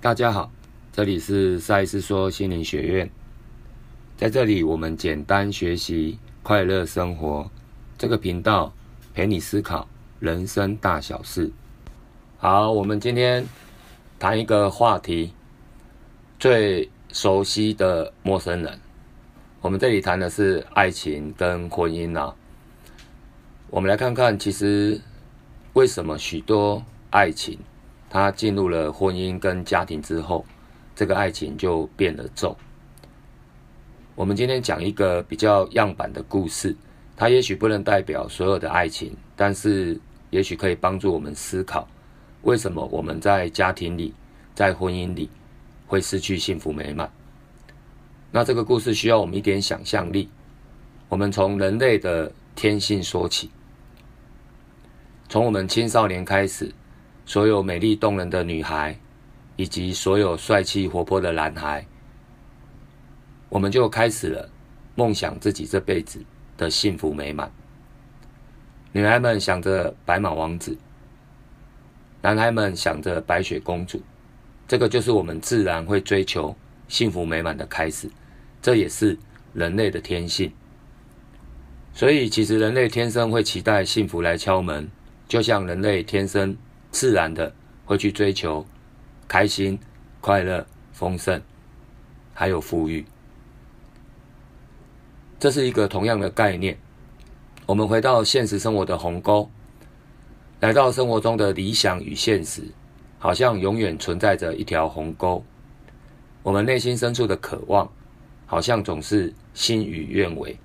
大家好，这里是赛斯说心灵学院，在这里我们简单学习，快乐生活。这个频道陪你思考人生大小事。好，我们今天谈一个话题，最熟悉的陌生人。我们这里谈的是爱情跟婚姻啊。我们来看看，其实为什么许多爱情？他进入了婚姻跟家庭之后，这个爱情就变了奏。我们今天讲一个比较样板的故事，它也许不能代表所有的爱情，但是也许可以帮助我们思考，为什么我们在家庭里、在婚姻里会失去幸福美满。那这个故事需要我们一点想象力。我们从人类的天性说起，从我们青少年开始。所有美丽动人的女孩，以及所有帅气活泼的男孩，我们就开始了梦想自己这辈子的幸福美满。女孩们想着白马王子，男孩们想着白雪公主，这个就是我们自然会追求幸福美满的开始。这也是人类的天性。所以，其实人类天生会期待幸福来敲门，就像人类天生。自然的会去追求开心、快乐、丰盛，还有富裕。这是一个同样的概念。我们回到现实生活的鸿沟，来到生活中的理想与现实，好像永远存在着一条鸿沟。我们内心深处的渴望，好像总是心与愿违，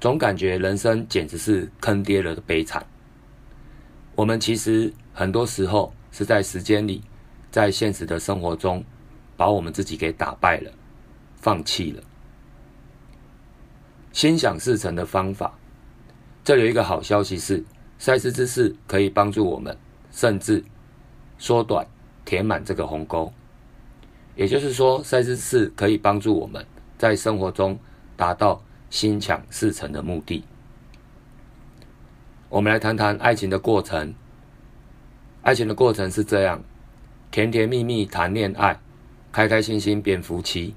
总感觉人生简直是坑爹了的悲惨。我们其实很多时候是在时间里，在现实的生活中，把我们自己给打败了，放弃了。心想事成的方法，这里有一个好消息是，赛斯之士可以帮助我们，甚至缩短、填满这个鸿沟。也就是说，赛斯之士可以帮助我们在生活中达到心想事成的目的。我们来谈谈爱情的过程。爱情的过程是这样：甜甜蜜蜜谈恋爱，开开心心变夫妻，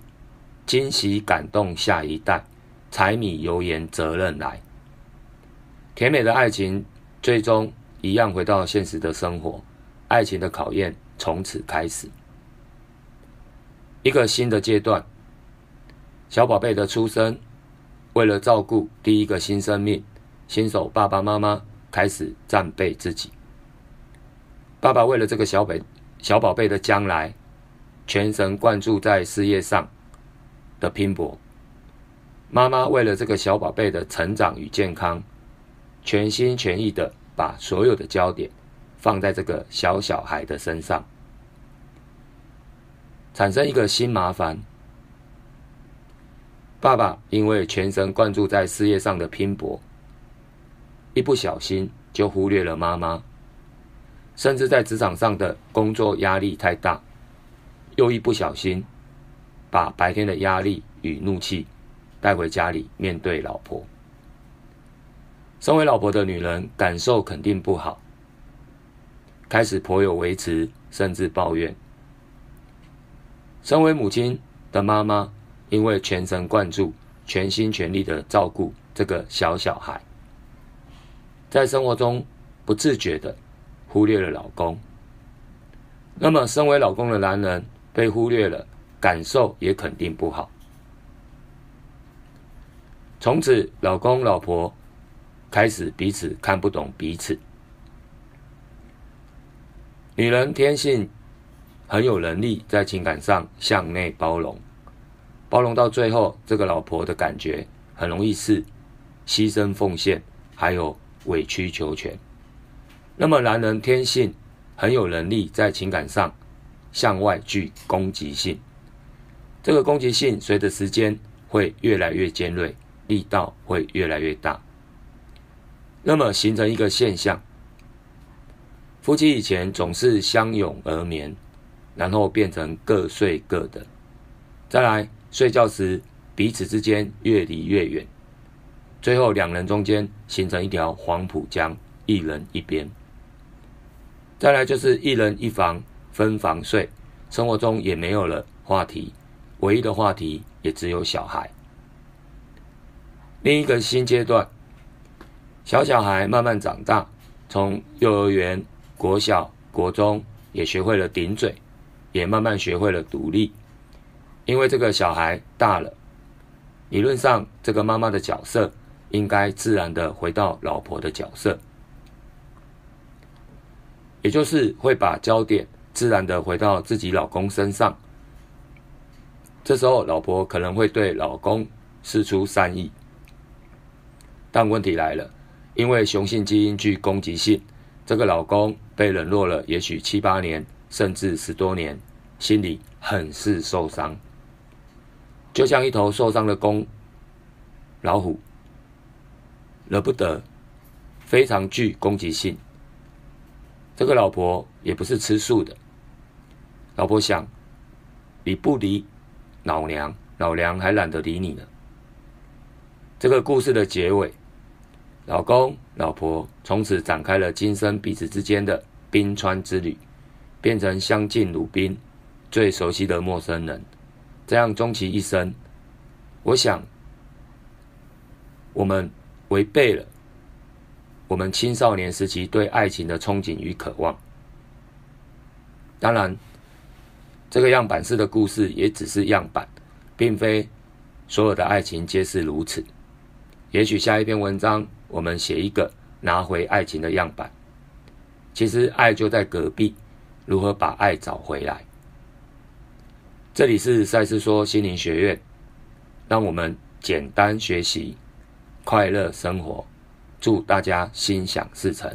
惊喜感动下一代，柴米油盐责任来。甜美的爱情最终一样回到现实的生活，爱情的考验从此开始。一个新的阶段，小宝贝的出生，为了照顾第一个新生命。新手爸爸妈妈开始战备自己。爸爸为了这个小北小宝贝的将来，全神贯注在事业上的拼搏；妈妈为了这个小宝贝的成长与健康，全心全意的把所有的焦点放在这个小小孩的身上，产生一个新麻烦。爸爸因为全神贯注在事业上的拼搏。一不小心就忽略了妈妈，甚至在职场上的工作压力太大，又一不小心把白天的压力与怒气带回家里面对老婆。身为老婆的女人感受肯定不好，开始颇有维持，甚至抱怨。身为母亲的妈妈，因为全神贯注、全心全力的照顾这个小小孩。在生活中不自觉的忽略了老公，那么身为老公的男人被忽略了，感受也肯定不好。从此，老公老婆开始彼此看不懂彼此。女人天性很有能力，在情感上向内包容，包容到最后，这个老婆的感觉很容易是牺牲奉献，还有。委曲求全，那么男人天性很有能力在情感上向外具攻击性，这个攻击性随着时间会越来越尖锐，力道会越来越大，那么形成一个现象：夫妻以前总是相拥而眠，然后变成各睡各的，再来睡觉时彼此之间越离越远。最后，两人中间形成一条黄浦江，一人一边。再来就是一人一房分房睡，生活中也没有了话题，唯一的话题也只有小孩。另一个新阶段，小小孩慢慢长大，从幼儿园、国小、国中也学会了顶嘴，也慢慢学会了独立。因为这个小孩大了，理论上这个妈妈的角色应该自然的回到老婆的角色，也就是会把焦点自然的回到自己老公身上。这时候，老婆可能会对老公施出善意。但问题来了，因为雄性基因具攻击性，这个老公被冷落了，也许七八年，甚至十多年，心里很是受伤，就像一头受伤的公老虎，惹不得，非常具攻击性。这个老婆也不是吃素的，老婆想，你不理老娘，老娘还懒得理你呢。这个故事的结尾。老公、老婆从此展开了今生彼此之间的冰川之旅，变成相敬如宾、最熟悉的陌生人。这样终其一生，我想，我们违背了我们青少年时期对爱情的憧憬与渴望。当然，这个样板式的故事也只是样板，并非所有的爱情皆是如此。也许下一篇文章。我们写一个拿回爱情的样板，其实爱就在隔壁，如何把爱找回来？这里是赛斯说心灵学院，让我们简单学习，快乐生活，祝大家心想事成。